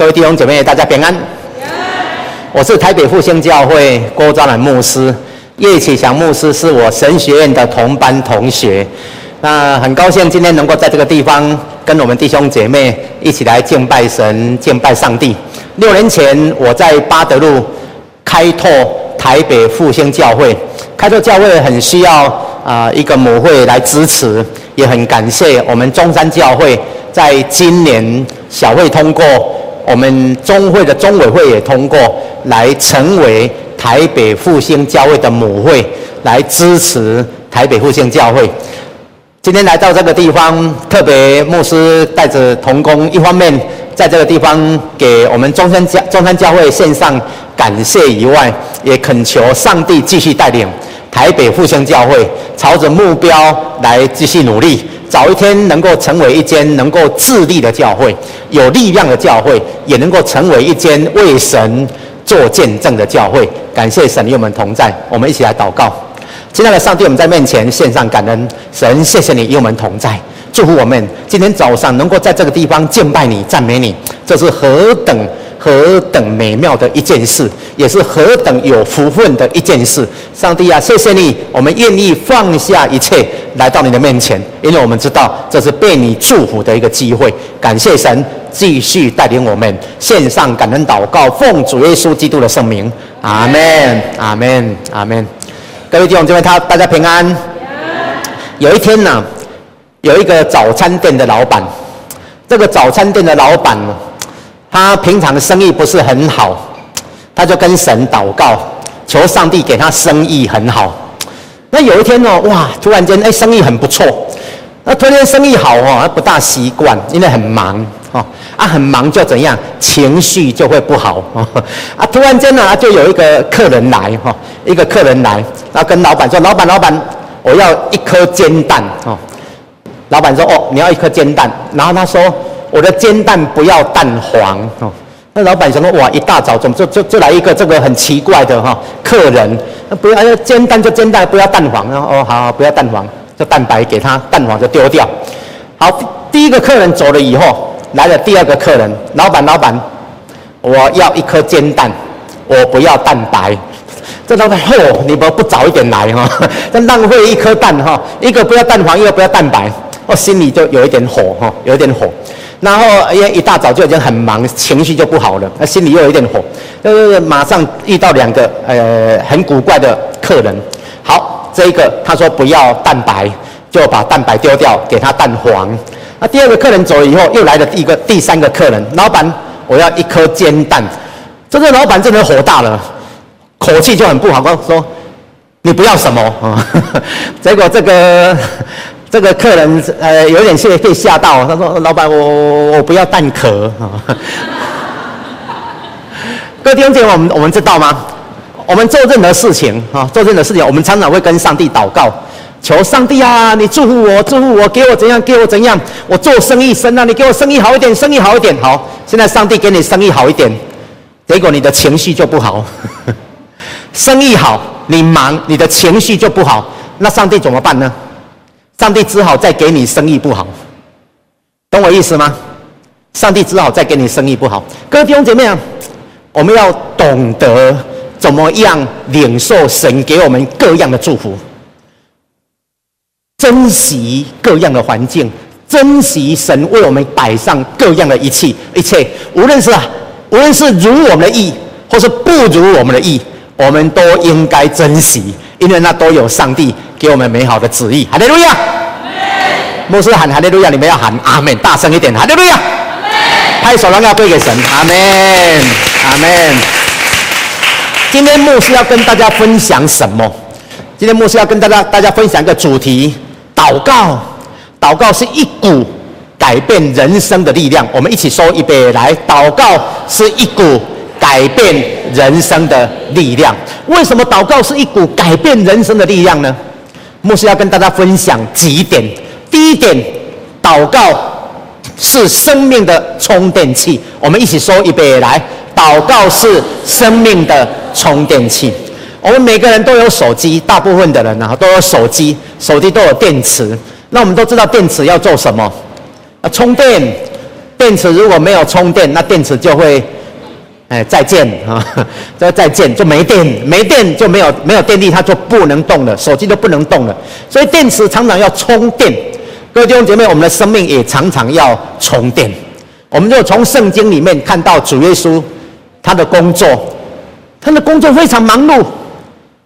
各位弟兄姐妹，大家平安。我是台北复兴教会郭昭南牧师，叶启祥牧师是我神学院的同班同学。那很高兴今天能够在这个地方跟我们弟兄姐妹一起来敬拜神、敬拜上帝。六年前我在八德路开拓台北复兴教会，开拓教会很需要啊、一个母会来支持，也很感谢我们中山教会在今年小会通过。我们中会的中委会也通过，来成为台北复兴教会的母会，来支持台北复兴教会。今天来到这个地方，特别牧师带着同工，一方面在这个地方给我们中山教中山教会献上感谢以外，也恳求上帝继续带领台北复兴教会，朝着目标来继续努力。早一天能够成为一间能够自立的教会，有力量的教会，也能够成为一间为神做见证的教会。感谢神与我们同在，我们一起来祷告。亲爱的上帝，我们在面前献上感恩，神，谢谢你与我们同在，祝福我们今天早上能够在这个地方敬拜你、赞美你，这是何等。何等美妙的一件事，也是何等有福分的一件事。上帝啊，谢谢你，我们愿意放下一切来到你的面前，因为我们知道这是被你祝福的一个机会。感谢神，继续带领我们献上感恩祷告，奉主耶稣基督的圣名，阿门，阿门，阿门。各位弟兄姐妹，他大家平安。有一天呢，有一个早餐店的老板，这个早餐店的老板。他平常的生意不是很好，他就跟神祷告，求上帝给他生意很好。那有一天呢，哇，突然间，哎，生意很不错。那突然间生意好哦，他不大习惯，因为很忙哦，啊，很忙就怎样，情绪就会不好哦。啊，突然间呢，就有一个客人来哈，一个客人来，然后跟老板说：“老板，老板，我要一颗煎蛋哦。”老板说：“哦，你要一颗煎蛋。”然后他说。我的煎蛋不要蛋黄哦。那老板想说，哇，一大早怎么就就就来一个这个很奇怪的哈客人？不要煎蛋就煎蛋，不要蛋黄。哦，好好，不要蛋黄，就蛋白给他，蛋黄就丢掉。好，第一个客人走了以后，来了第二个客人，老板老板，我要一颗煎蛋，我不要蛋白。这老板，嚯，你不不早一点来哈？这浪费一颗蛋哈，一个不要蛋黄，一个不要蛋白，我心里就有一点火哈，有一点火。然后因为一大早就已经很忙，情绪就不好了，那心里又有点火，就是马上遇到两个呃很古怪的客人。好，这一个他说不要蛋白，就把蛋白丢掉，给他蛋黄。那第二个客人走了以后，又来了一个第三个客人，老板，我要一颗煎蛋。这个老板真的火大了，口气就很不好，说你不要什么啊？结果这个。这个客人呃有点被被吓到，他说：“老板，我我我不要蛋壳。”各位弟兄姐妹，我们我们知道吗？我们做任何事情啊，做任何事情，我们常常会跟上帝祷告，求上帝啊，你祝福我，祝福我，给我怎样，给我怎样。我做生意神啊，你给我生意好一点，生意好一点。好，现在上帝给你生意好一点，结果你的情绪就不好。生意好，你忙，你的情绪就不好，那上帝怎么办呢？上帝只好再给你生意不好，懂我意思吗？上帝只好再给你生意不好。各位弟兄姐妹啊，我们要懂得怎么样领受神给我们各样的祝福，珍惜各样的环境，珍惜神为我们摆上各样的一切一切，无论是啊，无论是如我们的意，或是不如我们的意，我们都应该珍惜，因为那都有上帝给我们美好的旨意。哈利路亚！牧师喊哈利路亚，你们要喊阿门，大声一点，哈利路亚！拍手让要对给神，阿门，阿门。今天牧师要跟大家分享什么？今天牧师要跟大家大家分享一个主题：祷告。祷告是一股改变人生的力量。我们一起说一遍来，祷告是一股。改变人生的力量。为什么祷告是一股改变人生的力量呢？牧师要跟大家分享几点。第一点，祷告是生命的充电器。我们一起说一遍来，祷告是生命的充电器。我们每个人都有手机，大部分的人呢都有手机，手机都有电池。那我们都知道电池要做什么？啊，充电。电池如果没有充电，那电池就会，哎，再见 啊，再再见就没电，没电就没有没有电力，它就不能动了，手机都不能动了。所以电池常常要充电。各位弟兄姐妹，我们的生命也常常要充电。我们就从圣经里面看到主耶稣他的工作，他的工作非常忙碌，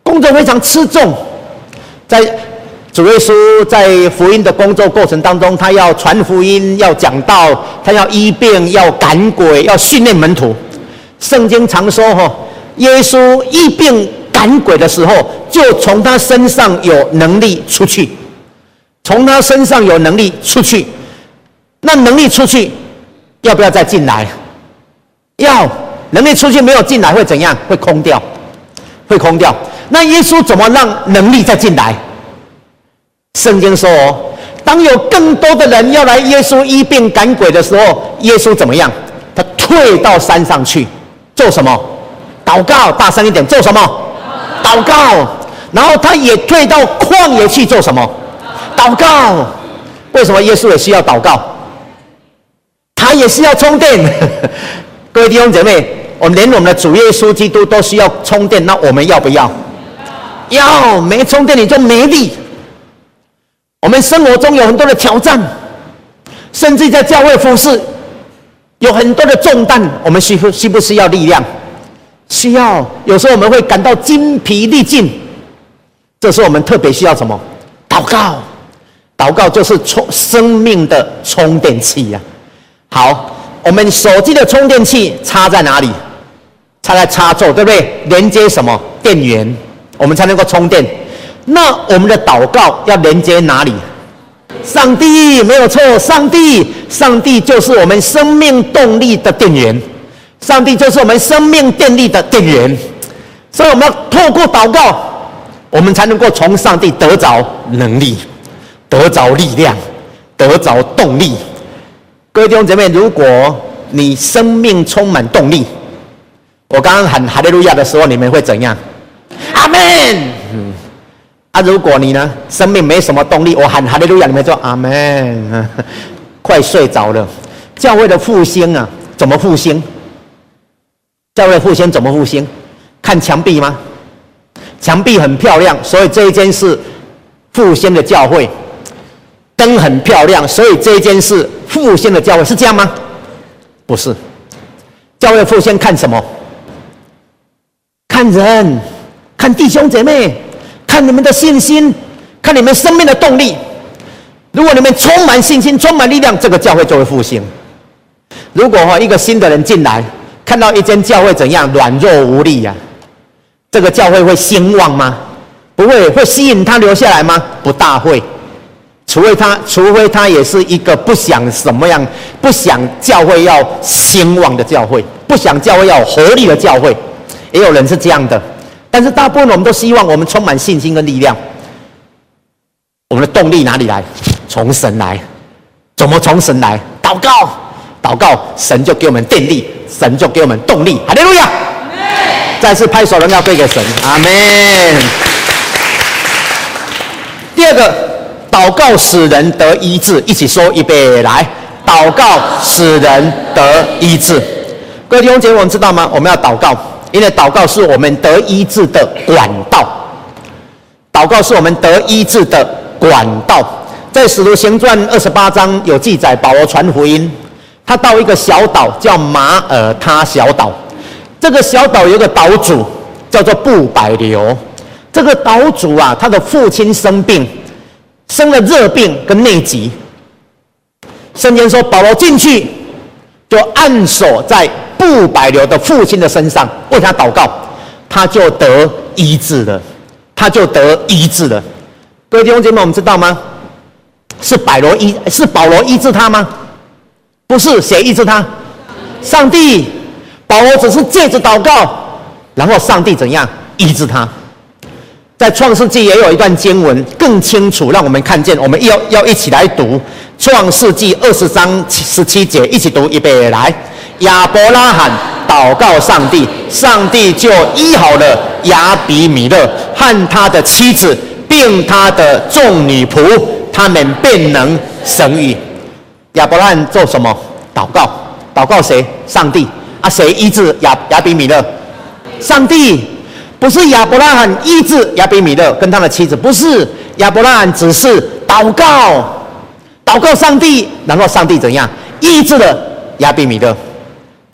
工作非常吃重。在主耶稣在福音的工作过程当中，他要传福音，要讲道，他要医病，要赶鬼，要训练门徒。圣经常说：“哈，耶稣一病赶鬼的时候，就从他身上有能力出去，从他身上有能力出去，那能力出去。”要不要再进来？要，能力出去没有进来会怎样？会空掉，会空掉。那耶稣怎么让能力再进来？圣经说哦，当有更多的人要来耶稣医病赶鬼的时候，耶稣怎么样？他退到山上去做什么？祷告，大声一点，做什么？祷告。然后他也退到旷野去做什么？祷告。为什么耶稣也需要祷告？他也是要充电，各位弟兄姐妹，我们连我们的主耶稣基督都需要充电，那我们要不要？要，没充电你就没力。我们生活中有很多的挑战，甚至在教会服侍有很多的重担，我们需不需不需要力量？需要。有时候我们会感到筋疲力尽，这时候我们特别需要什么？祷告，祷告就是充生命的充电器呀、啊。好，我们手机的充电器插在哪里？插在插座，对不对？连接什么？电源，我们才能够充电。那我们的祷告要连接哪里？上帝，没有错，上帝，上帝就是我们生命动力的电源，上帝就是我们生命电力的电源。所以我们要透过祷告，我们才能够从上帝得着能力，得着力量，得着动力。各位弟兄姐妹，如果你生命充满动力，我刚刚喊哈利路亚的时候，你们会怎样？阿门。啊，如果你呢，生命没什么动力，我喊哈利路亚，你们说阿门，快睡着了。教会的复兴啊，怎么复兴？教会复兴怎么复兴？看墙壁吗？墙壁很漂亮，所以这一间是复兴的教会。灯很漂亮，所以这一间是复兴的教会，是这样吗？不是，教会复兴看什么？看人，看弟兄姐妹，看你们的信心，看你们生命的动力。如果你们充满信心、充满力量，这个教会就会复兴。如果哈一个新的人进来，看到一间教会怎样软弱无力呀、这个教会会兴旺吗？不会，会吸引他留下来吗？不大会。除非他，除非他也是一个不想什么样，不想教会要兴旺的教会，不想教会要活力的教会，也有人是这样的。但是大部分我们都希望我们充满信心跟力量。我们的动力哪里来？从神来。怎么从神来？祷告，祷告，神就给我们电力，神就给我们动力。哈利路亚！再次拍手，荣耀归给神。阿门。第二个。祷告使人得医治，一起说预备来。祷告使人得医治，各位弟兄姐妹，我们知道吗？我们要祷告，因为祷告是我们得医治的管道。祷告是我们得医治的管道。在使徒行传二十八章有记载，保罗传福音，他到一个小岛叫马耳他小岛。这个小岛有个岛主叫做布百流。这个岛主啊，他的父亲生病。生了热病跟内疾，圣经说保罗进去就按手在布百流的父亲的身上，为他祷告，他就得医治了，他就得医治了。各位弟兄姐妹，我们知道吗？是百罗医，是保罗医治他吗？不是，谁医治他？上帝。保罗只是借着祷告，然后上帝怎样医治他？在创世纪也有一段经文更清楚，让我们看见。我们要要一起来读创世纪二十章十七节，一起读预备来。亚伯拉罕祷告上帝，上帝就医好了亚比米勒和他的妻子，并他的众女仆，他们便能生育。亚伯拉罕做什么？祷告，祷告谁？上帝啊？谁医治亚亚比米勒？上帝，不是亚伯拉罕医治亚比米勒跟他的妻子，不是亚伯拉罕只是祷告，祷告上帝，然后上帝怎样医治了亚比米勒？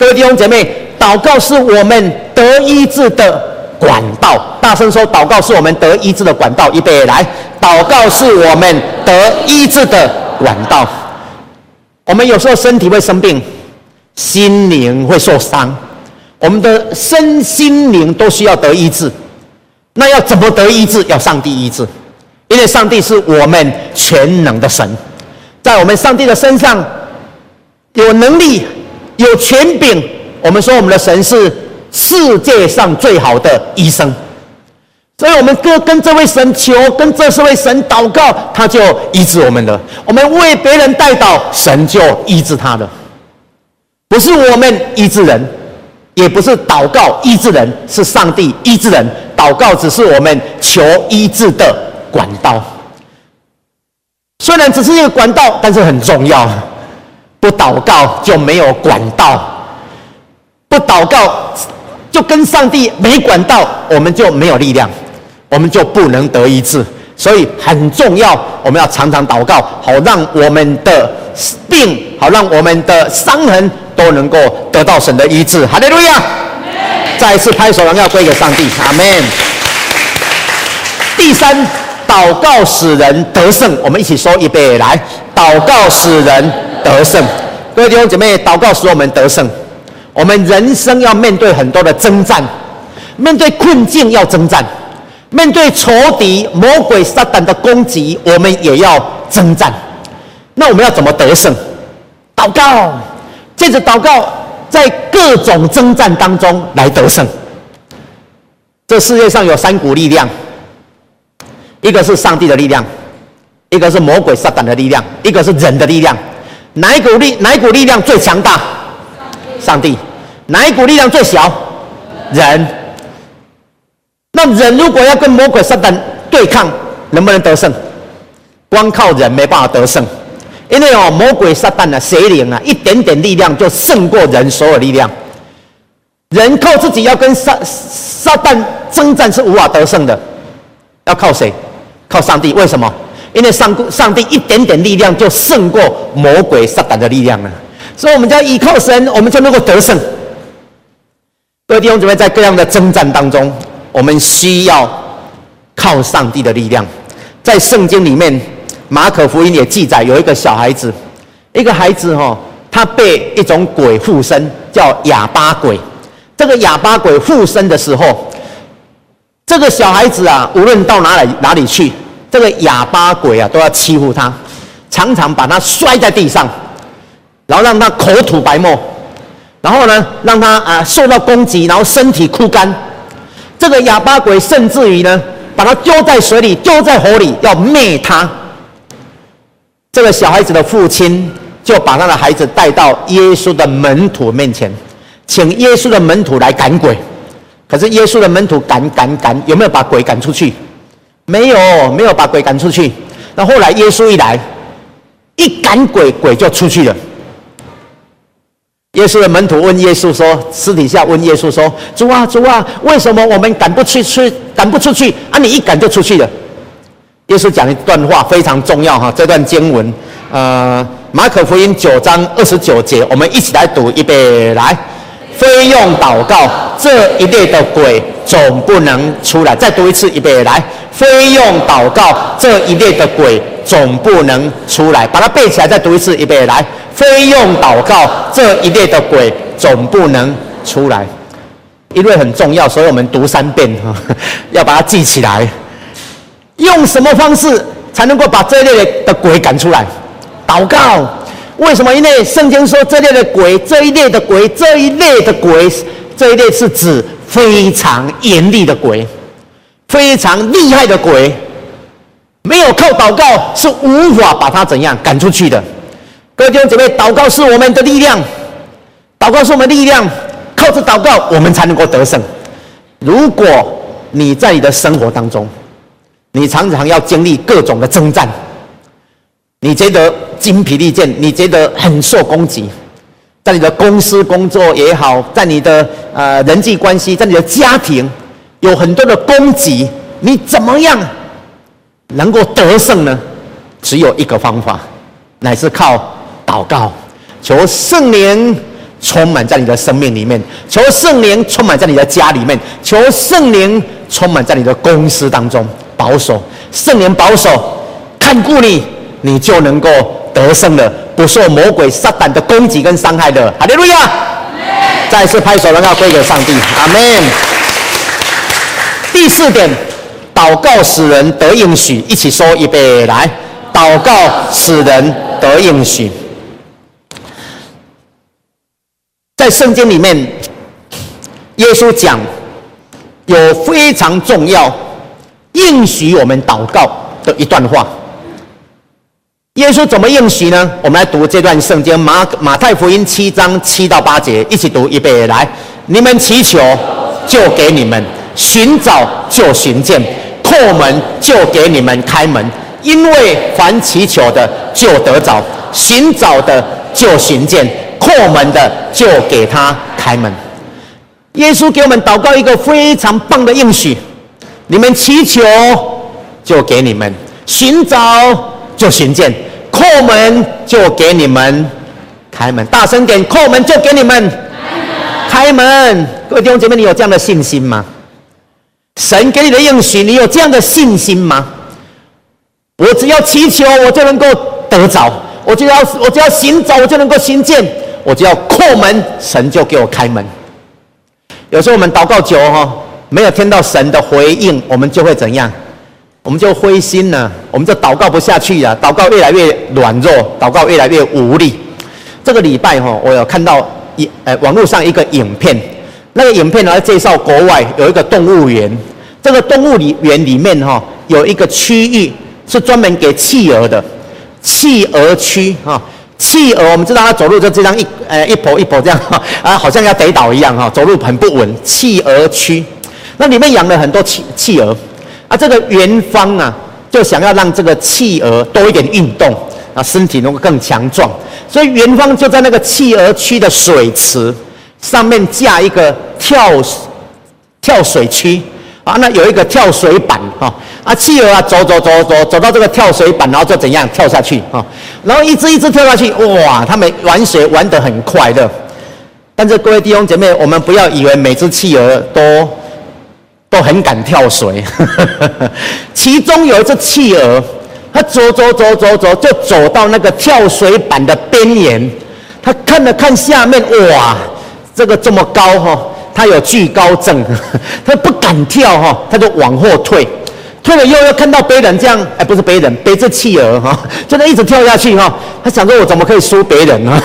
各位弟兄姐妹，祷告是我们得医治的管道。大声说，祷告是我们得医治的管道。预备来，祷告是我们得医治的管道。我们有时候身体会生病，心灵会受伤。我们的身心灵都需要得医治，那要怎么得医治？要上帝医治，因为上帝是我们全能的神，在我们上帝的身上有能力、有权柄。我们说我们的神是世界上最好的医生，所以我们跟跟这位神求，跟这四位神祷告，他就医治我们了。我们为别人代祷，神就医治他了，不是我们医治人。也不是祷告医治人，是上帝医治人。祷告只是我们求医治的管道，虽然只是一个管道，但是很重要。不祷告就没有管道，不祷告就跟上帝没管道，我们就没有力量，我们就不能得医治。所以很重要，我们要常常祷告，好让我们的病，好让我们的伤痕。都能够得到神的医治，哈利路亚！再一次拍手，荣耀归给上帝，阿门。第三，祷告使人得胜，我们一起说预备来，祷告使人得胜。各位弟兄姐妹，祷告使我们得胜。我们人生要面对很多的征战，面对困境要征战，面对仇敌魔鬼撒旦的攻击，我们也要征战。那我们要怎么得胜？祷告。借着祷告，在各种征战当中来得胜。这世界上有三股力量，一个是上帝的力量，一个是魔鬼撒旦的力量，一个是人的力量。哪一股力？哪一股力量最强大？上帝。哪一股力量最小？人。那人如果要跟魔鬼撒旦对抗，能不能得胜？光靠人没办法得胜。因为哦，魔鬼撒旦啊，邪灵啊，一点点力量就胜过人所有力量。人靠自己要跟撒撒旦征战是无法得胜的，要靠谁？靠上帝。为什么？因为上上帝一点点力量就胜过魔鬼撒旦的力量了。所以，我们要依靠神，我们就能够得胜。各位弟兄姊妹，在各样的征战当中，我们需要靠上帝的力量。在圣经里面。马可福音也记载，有一个小孩子，一个孩子哈，他被一种鬼附身，叫哑巴鬼。这个哑巴鬼附身的时候，这个小孩子啊，无论到哪里哪里去，这个哑巴鬼啊都要欺负他，常常把他摔在地上，然后让他口吐白沫，然后呢，让他啊受到攻击，然后身体枯干。这个哑巴鬼甚至于呢，把他丢在水里，丢在火里，要灭他。这个小孩子的父亲就把他的孩子带到耶稣的门徒面前，请耶稣的门徒来赶鬼。可是耶稣的门徒赶赶赶，有没有把鬼赶出去？没有，没有把鬼赶出去。那后来耶稣一来，一赶鬼，鬼就出去了。耶稣的门徒问耶稣说：“私底下问耶稣说，主啊，主啊，为什么我们赶不出去？赶不出去啊？你一赶就出去了。”耶稣讲一段话非常重要哈，这段经文，呃，马可福音九章二十九节，我们一起来读一遍来，非用祷告，这一类的鬼总不能出来。再读一次一遍来，非用祷告，这一类的鬼总不能出来。把它背起来，再读一次一遍来，非用祷告，这一类的鬼总不能出来。因为很重要，所以我们读三遍哈，要把它记起来。用什么方式才能够把这一类的鬼赶出来？祷告。为什么？因为圣经说这类的鬼，这一类的鬼，这一类的鬼，这一类是指非常严厉的鬼，非常厉害的鬼，没有靠祷告是无法把它怎样赶出去的。各位弟兄姊妹，祷告是我们的力量，祷告是我们的力量，靠着祷告我们才能够得胜。如果你在你的生活当中，你常常要经历各种的征战，你觉得精疲力尽，你觉得很受攻击，在你的公司工作也好，在你的呃人际关系，在你的家庭，有很多的攻击，你怎么样能够得胜呢？只有一个方法，乃是靠祷告，求圣灵充满在你的生命里面，求圣灵充满在你的家里面，求圣灵充满在你的公司当中，保守圣灵保守，看顾你，你就能够得胜了。不受魔鬼撒旦的攻击跟伤害的，哈利路亚！再次拍手，荣耀归给上帝，阿门。第四点，祷告使人得应许，一起说预备来，祷告使人得应许。在圣经里面，耶稣讲有非常重要应许我们祷告的一段话。耶稣怎么应许呢？我们来读这段圣经，马马太福音七章七到八节，一起读预备来。你们祈求，就给你们；寻找，就寻见；叩门，就给你们开门。因为凡祈求的，就得着；寻找的，就寻见；叩门的，就给他开门。耶稣给我们祷告一个非常棒的应许：你们祈求，就给你们；寻找。就寻见，叩门就给你们开门，大声点，叩门就给你们开门。各位弟兄姐妹，你有这样的信心吗？神给你的应许，你有这样的信心吗？我只要祈求，我就能够得着；我就要，我只要行走，我就能够行见；我只要叩门，神就给我开门。有时候我们祷告久哈，没有听到神的回应，我们就会怎样？我们就灰心了，我们就祷告不下去了，祷告越来越软弱，祷告越来越无力。这个礼拜哈，我有看到一呃网络上一个影片，那个影片呢介绍国外有一个动物园，这个动物里园里面哈有一个区域是专门给企鹅的，企鹅区哈，企鹅我们知道它走路就这样一呃一跛一跛这样哈 啊，好像要跌倒一样哈，走路很不稳。企鹅区，那里面养了很多企企鹅。啊，这个元方啊，就想要让这个企鹅多一点运动，啊，身体能够更强壮，所以元方就在那个企鹅区的水池上面架一个跳跳水区，啊，那有一个跳水板，啊，啊，企鹅啊走走走走走到这个跳水板，然后就怎样跳下去，啊，然后一只一只跳下去，哇，他们玩水玩得很快乐，但是各位弟兄姐妹，我们不要以为每只企鹅都。都很敢跳水，其中有一只企鹅，它走走走走走，就走到那个跳水板的边缘，它看了看下面，哇，这个这么高哈，它有惧高症，它不敢跳哈，它就往后退，退了又又看到别人这样，哎，不是别人，背这企鹅哈，就那一直跳下去哈，他想说我怎么可以输别人呢？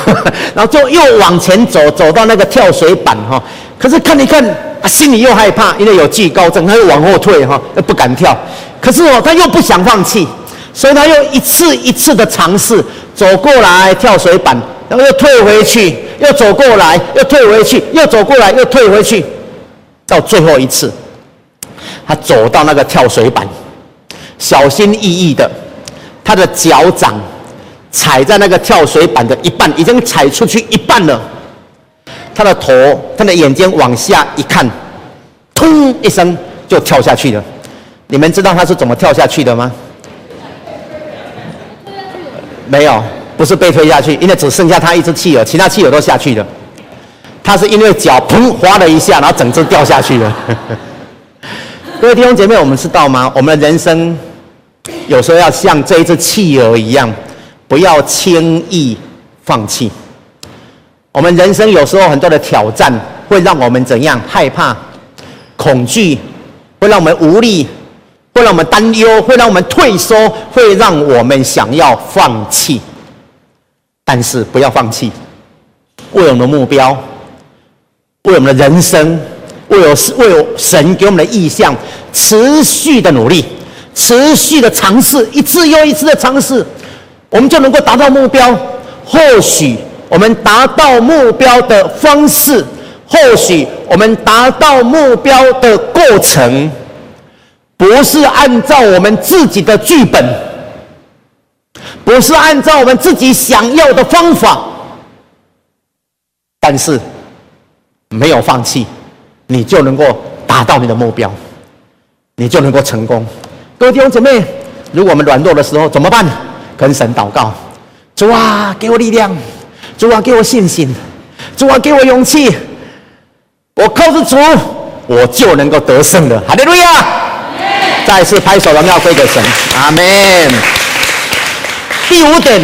然后就又往前走，走到那个跳水板哈，可是看一看。心里又害怕，因为有惧高症，他又往后退哈，又不敢跳。可是哦，他又不想放弃，所以他又一次一次的尝试走过来跳水板，然后又退回去，又走过来，又退回去，又走过来，又退回去。到最后一次，他走到那个跳水板，小心翼翼的，他的脚掌踩在那个跳水板的一半，已经踩出去一半了。他的头，他的眼睛往下一看，砰一声就跳下去了。你们知道他是怎么跳下去的吗？没有，不是被推下去，因为只剩下他一只企鹅，其他企鹅都下去了。他是因为脚砰滑了一下，然后整只掉下去了。各位弟兄姐妹，我们知道吗？我们的人生有时候要像这一只企鹅一样，不要轻易放弃。我们人生有时候很多的挑战，会让我们怎样害怕、恐惧，会让我们无力，会让我们担忧，会让我们退缩，会让我们想要放弃。但是不要放弃，为我们的目标，为我们的人生，为有为有神给我们的意向，持续的努力，持续的尝试，一次又一次的尝试，我们就能够达到目标。或许。我们达到目标的方式，或许我们达到目标的过程，不是按照我们自己的剧本，不是按照我们自己的剧本，不是按照我们自己想要的方法，但是没有放弃，你就能够达到你的目标，你就能够成功。各位弟兄姊妹，如果我们软弱的时候怎么办？跟神祷告，主啊，给我力量，主啊，给我信心，主啊，给我勇气。我靠着主，我就能够得胜的。哈利路亚！再次拍手，荣耀归给神。阿门。第五点，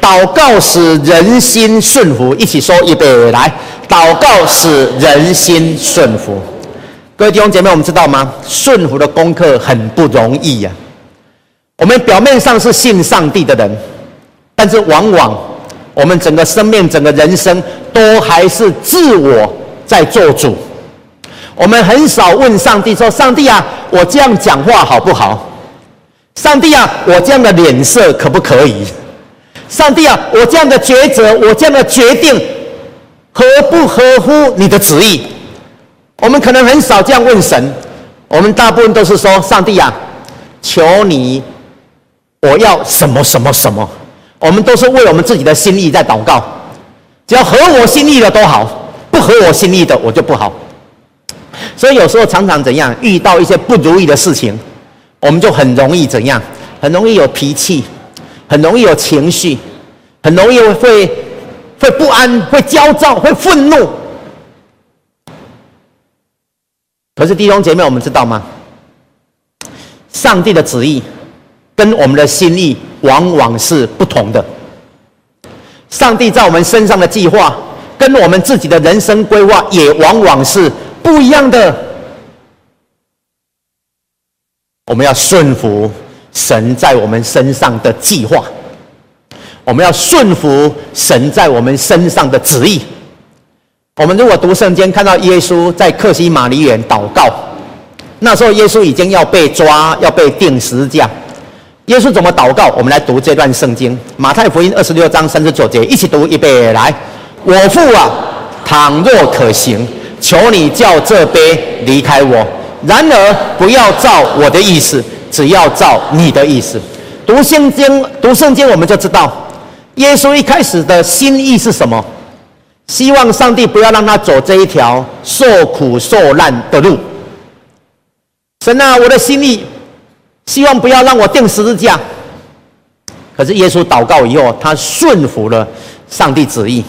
祷告使人心顺服。一起说，预备来，祷告使人心顺服。各位弟兄姐妹，我们知道吗？顺服的功课很不容易呀、我们表面上是信上帝的人，但是往往我们整个生命、整个人生都还是自我在做主。我们很少问上帝说：“上帝啊，我这样讲话好不好？上帝啊，我这样的脸色可不可以？上帝啊，我这样的抉择，我这样的决定合不合乎你的旨意？”我们可能很少这样问神，我们大部分都是说：“上帝啊，求你，我要什么什么什么。”我们都是为我们自己的心意在祷告，只要合我心意的都好，不合我心意的我就不好。所以有时候常常怎样遇到一些不如意的事情，我们就很容易怎样，很容易有脾气，很容易有情绪，很容易会会不安，会焦躁，会愤怒。可是弟兄姐妹，我们知道吗？上帝的旨意跟我们的心意往往是不同的。上帝在我们身上的计划，跟我们自己的人生规划也往往是不一样的。我们要顺服神在我们身上的计划，我们要顺服神在我们身上的旨意。我们如果读圣经，看到耶稣在克西马尼园祷告，那时候耶稣已经要被抓，要被钉十字架。耶稣怎么祷告？我们来读这段圣经，马太福音二十六章三十九节，一起读，预备来。我父啊，倘若可行，求你叫这杯离开我；然而不要照我的意思，只要照你的意思。读圣经，读圣经，我们就知道耶稣一开始的心意是什么。希望上帝不要让他走这一条受苦受难的路。神啊，我的心意，希望不要让我钉十字架。可是耶稣祷告以后，他顺服了上帝旨意。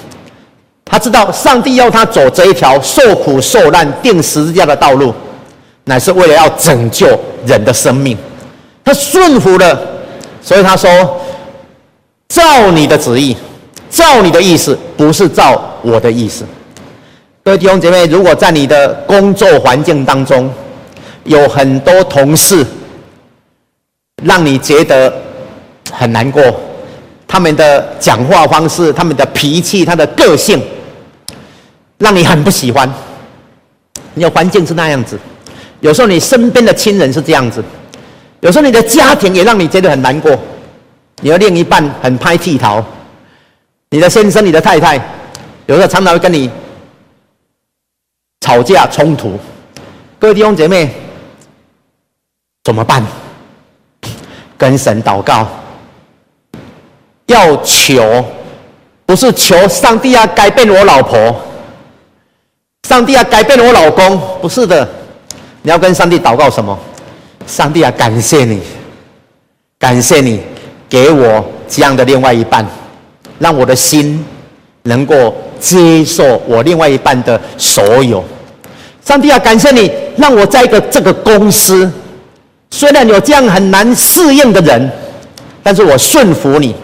他知道上帝要他走这一条受苦受难、钉十字架的道路，乃是为了要拯救人的生命。他顺服了，所以他说：“照你的旨意。”照你的意思，不是照我的意思。各位弟兄姐妹，如果在你的工作环境当中，有很多同事让你觉得很难过，他们的讲话方式、他们的脾气、他的个性，让你很不喜欢。你的环境是那样子，有时候你身边的亲人是这样子，有时候你的家庭也让你觉得很难过，你的另一半很拍剃头。你的先生、你的太太，有时候常常会跟你吵架冲突。各位弟兄姐妹，怎么办？跟神祷告，要求，不是求上帝要改变我老婆，上帝要改变我老公，不是的。你要跟上帝祷告什么？上帝啊，感谢你，感谢你给我这样的另外一半。让我的心能够接受我另外一半的所有。上帝啊，感谢你让我在一个这个公司，虽然有这样很难适应的人，但是我顺服你，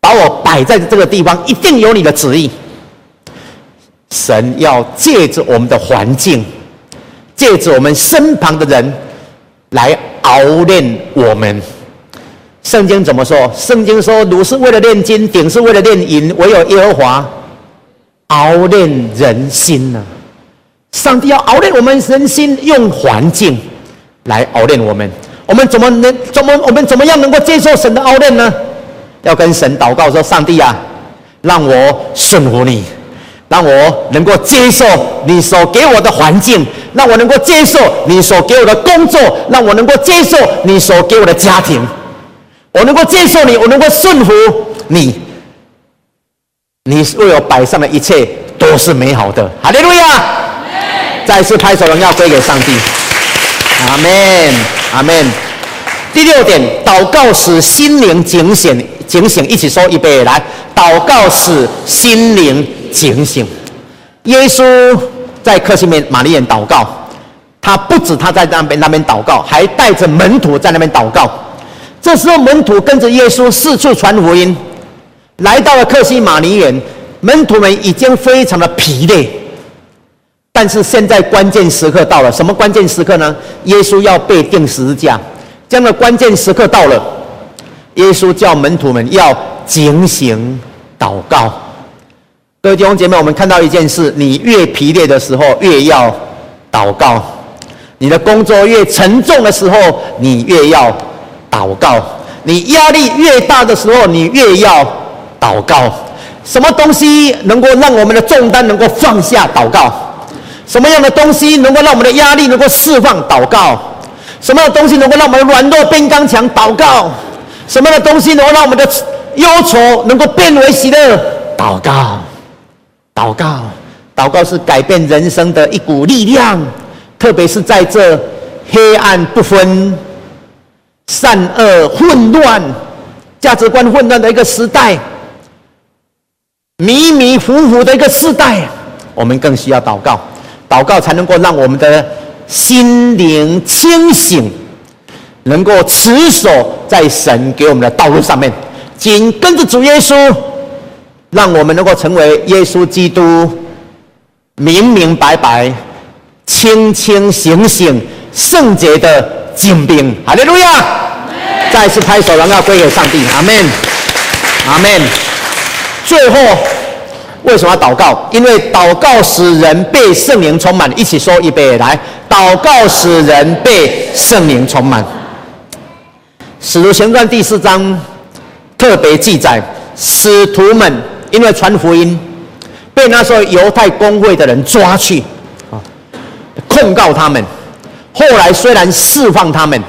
把我摆在这个地方，一定有你的旨意。神要借着我们的环境，借着我们身旁的人来熬炼我们。圣经怎么说？圣经说：“掳是为了炼金，鼎是为了炼银，唯有耶和华熬炼人心呢。”上帝要熬炼我们人心，用环境来熬炼我们。我们怎么能怎么我们怎么样能够接受神的熬炼呢？要跟神祷告说：“上帝啊，让我顺服你，让我能够接受你所给我的环境，让我能够接受你所给我的工作，让我能够接受你所给我的家庭。”我能够接受你，我能够顺服你，你为我摆上了一切都是美好的。哈利路亚！再次拍手荣耀归给上帝。阿门，阿门。第六点，祷告使心灵警醒，警醒，一起说，预备来，祷告使心灵警醒。耶稣在客西马尼园祷告，他不止他在那边那边祷告，还带着门徒在那边祷告。这时候门徒跟着耶稣四处传福音，来到了客西马尼园，门徒们已经非常的疲累，但是现在关键时刻到了，什么关键时刻呢？耶稣要被钉十字架，这样的关键时刻到了，耶稣叫门徒们要警醒祷告。各位弟兄姐妹，我们看到一件事：你越疲累的时候，越要祷告；你的工作越沉重的时候，你越要祷告；你压力越大的时候，你越要祷告。什么东西能够让我们的重担能够放下？祷告。什么样的东西能够让我们的压力能够释放？祷告。什么样的东西能够让我们的软弱变刚强？祷告。什么样的东西能够让我们的忧愁能够变为喜乐？祷告。祷告，祷告是改变人生的一股力量，特别是在这黑暗不分、善恶混乱、价值观混乱的一个时代，迷迷糊糊的一个时代，我们更需要祷告。祷告才能够让我们的心灵清醒，能够持守在神给我们的道路上面，紧跟着主耶稣。让我们能够成为耶稣基督明明白白、清清醒醒、圣洁的精兵。哈利路亚！再次拍手，荣耀归给上帝。阿门，阿门。最后，为什么要祷告？因为祷告使人被圣灵充满。一起说预备来，祷告使人被圣灵充满。使徒行传第四章特别记载，使徒们。因为传福音，被那时候犹太公会的人抓去，啊，控告他们。后来虽然释放他们，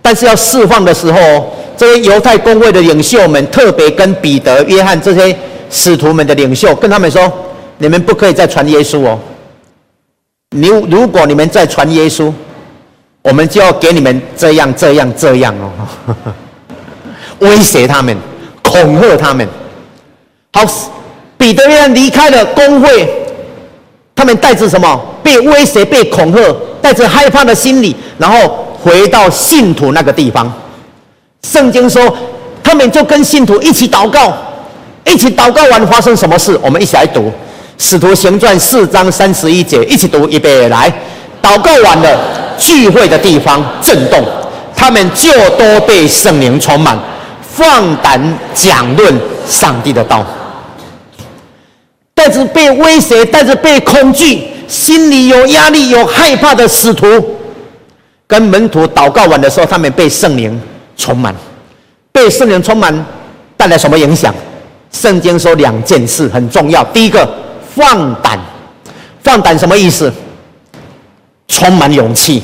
但是要释放的时候，这些犹太公会的领袖们特别跟彼得、约翰这些使徒们的领袖跟他们说：“你们不可以再传耶稣哦！你如果你们再传耶稣，我们就要给你们这样、这样、这样哦，威胁他们，恐吓他们。”好，彼得约翰离开了公会，他们带着什么？被威胁、被恐吓，带着害怕的心理，然后回到信徒那个地方。圣经说，他们就跟信徒一起祷告，一起祷告完发生什么事？我们一起来读《使徒行传》四章三十一节，一起读，预备来。祷告完了，聚会的地方震动，他们就都被圣灵充满，放胆讲论上帝的道。带着被威胁、带着被恐惧、心里有压力、有害怕的使徒，跟门徒祷告完的时候，他们被圣灵充满。被圣灵充满带来什么影响？圣经说两件事很重要。第一个，放胆。放胆什么意思？充满勇气，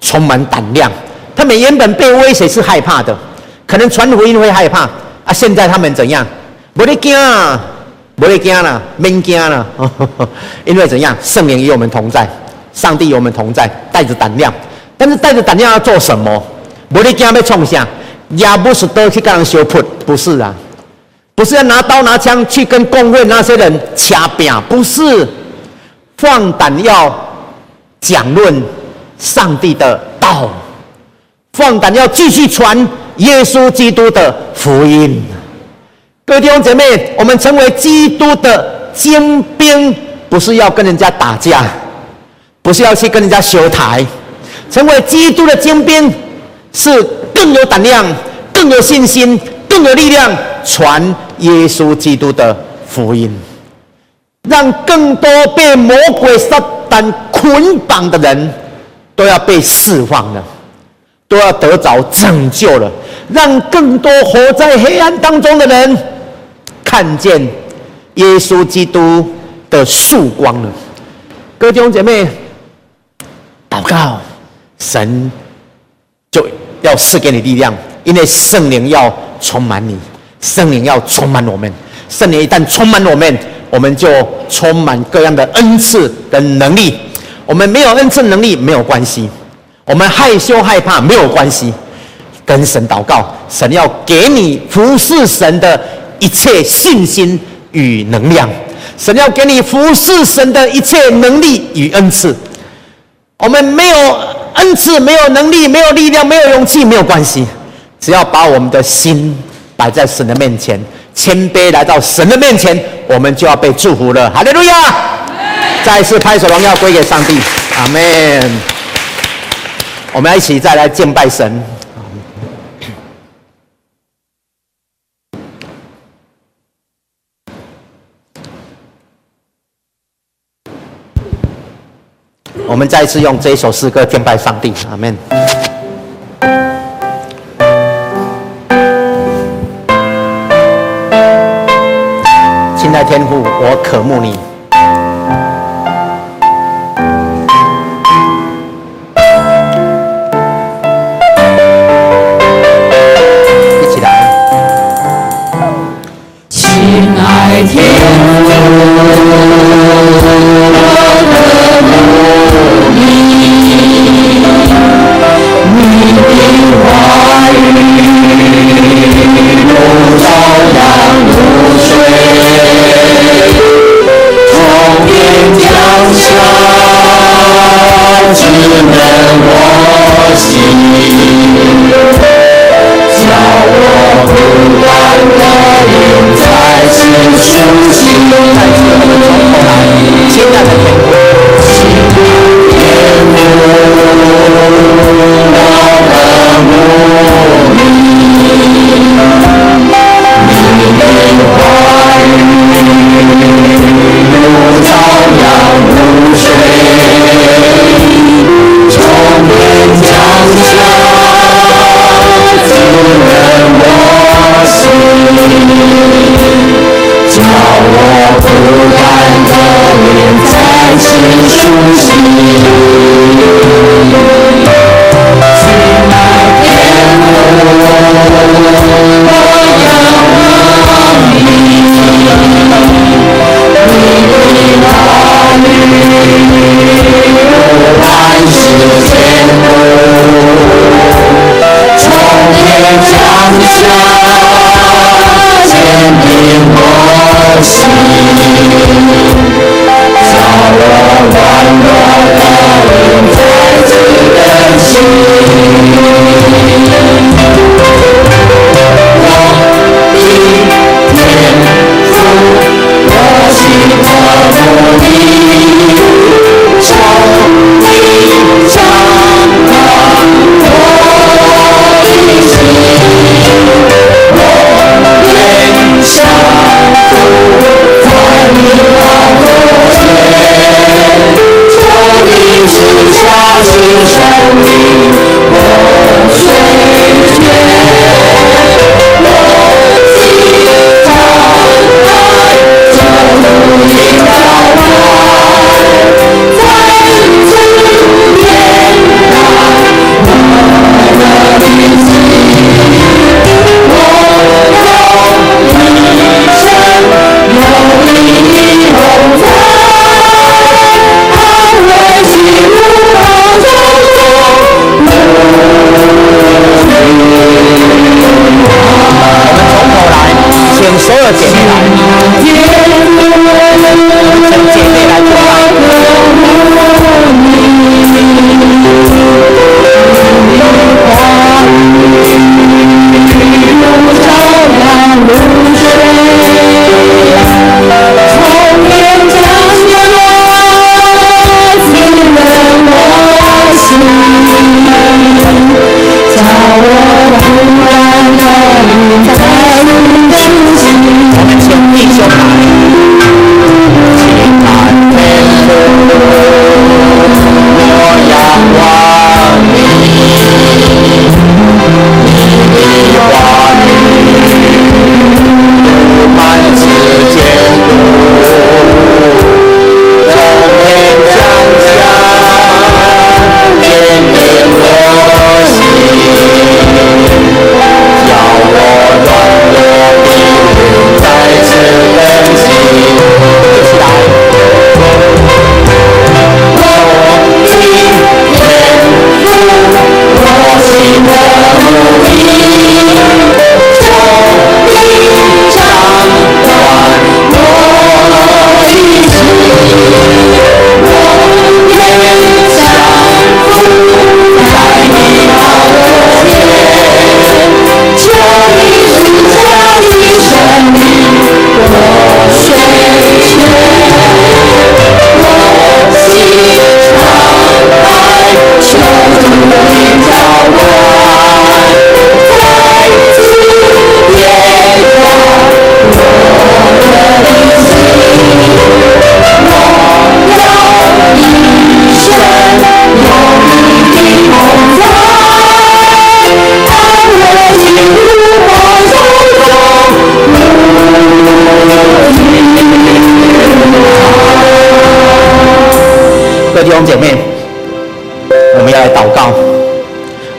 充满胆量。他们原本被威胁是害怕的，可能传福音会害怕啊。现在他们怎样？不得惊啊！不会惊啦，免惊啦，因为怎样？圣灵与我们同在，上帝与我们同在，带着胆量。但是带着胆量要做什么？不会惊被冲下，也不是都去跟人相扑，不是啊，不是要拿刀拿枪去跟工会那些人掐扁，不是，放胆要讲论上帝的道，放胆要继续传耶稣基督的福音。各位弟兄姐妹，我们成为基督的精兵，不是要跟人家打架，不是要去跟人家修台。成为基督的精兵，是更有胆量、更有信心、更有力量，传耶稣基督的福音，让更多被魔鬼撒旦捆绑的人都要被释放了，都要得着拯救了，让更多活在黑暗当中的人。看见耶稣基督的曙光了，各位弟兄姐妹，祷告，神就要赐给你力量，因为圣灵要充满你，圣灵要充满我们，圣灵一旦充满我们，我们就充满各样的恩赐跟能力。我们没有恩赐能力没有关系，我们害羞害怕没有关系，跟神祷告，神要给你服侍神的一切信心与能量，神要给你服侍神的一切能力与恩赐。我们没有恩赐，没有能力，没有力量，没有勇气，没有关系，只要把我们的心摆在神的面前，谦卑来到神的面前，我们就要被祝福了。哈利路亚。再一次拍手，荣耀归给上帝，阿门。我们要一起再来敬拜神。我们再次用这一首诗歌敬拜上帝，阿门。亲爱天父，我渴慕你。一起来，亲爱的天。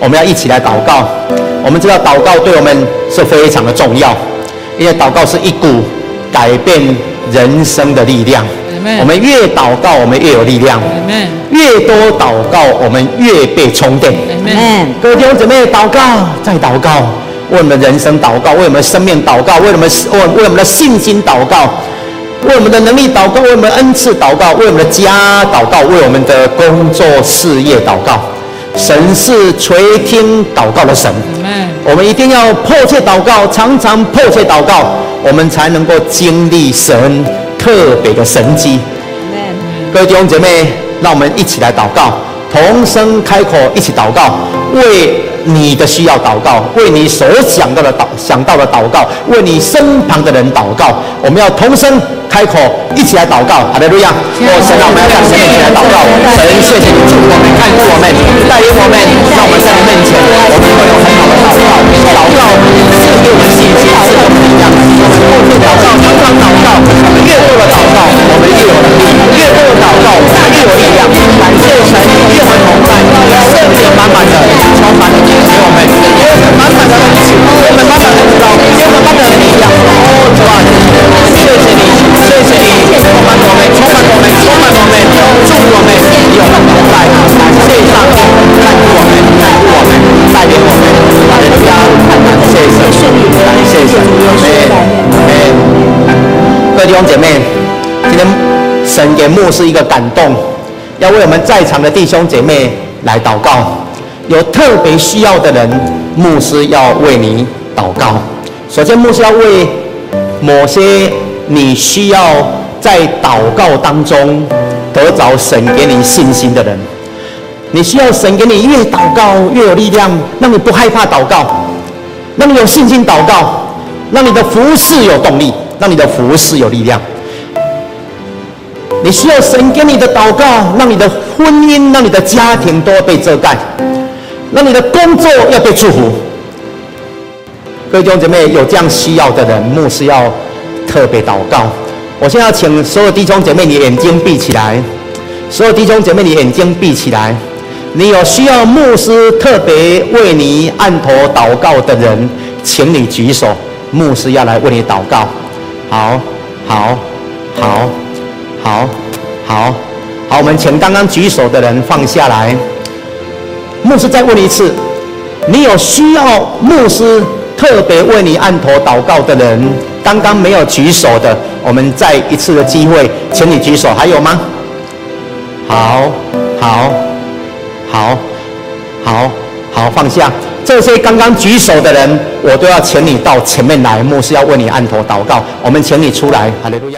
我们要一起来祷告。我们知道祷告对我们是非常的重要，因为祷告是一股改变人生的力量。我们越祷告，我们越有力量。越多祷告，我们越被充电。各位弟兄姊妹，祷告再祷告，为我们的人生祷告，为我们的生命祷告，为我们为为我们的信心祷告，为我们的能力祷告，为我们的恩赐祷告，为我们的家祷告，为我们的工作事业祷告。神是垂听祷告的神。我们一定要迫切祷告，常常迫切祷告，我们才能够经历神特别的神迹。各位弟兄姐妹，让我们一起来祷告，同声开口一起祷告，为你的需要祷告，为你所想到的祷想到的祷告，为你身旁的人祷告。我们要同声开口一起来祷告。哈利路亚！哦，神啊，我们要向神一起来祷告。神，谢谢你祝福我们，看顾我们，带领我们，让我们在你面前，我们会有很好的祷告。祷告赐给我们信心，赐给我们力量。我们过去祷告，常常祷告，我们越多的祷告，我们越有能力；越多的祷告，我们越有力量。感谢神，与我们同在，圣灵满满的充满了给我们，给我们满满的各位弟兄姐妹，今天神给牧师一个感动，要为我们在场的弟兄姐妹来祷告。有特别需要的人，牧师要为你祷告。首先，牧师要为某些你需要在祷告当中得着神给你信心的人，你需要神给你越祷告越有力量，让你不害怕祷告，让你有信心祷告，让你的服饰有动力，让你的服饰有力量。你需要神给你的祷告，让你的婚姻、让你的家庭都被遮盖。让你的工作要被祝福，各位弟兄姐妹，有这样需要的人，牧师要特别祷告。我现在要请所有弟兄姐妹，你眼睛闭起来。所有弟兄姐妹，你眼睛闭起来。你有需要牧师特别为你按头祷告的人，请你举手，牧师要来为你祷告。好，好，好，好，好，好，我们请刚刚举手的人放下来。牧师再问一次，你有需要牧师特别为你按头祷告的人，刚刚没有举手的，我们再一次的机会，请你举手，还有吗？好，好，好，好，好，放下。这些刚刚举手的人，我都要请你到前面来，牧师要为你按头祷告，我们请你出来，哈利路亚。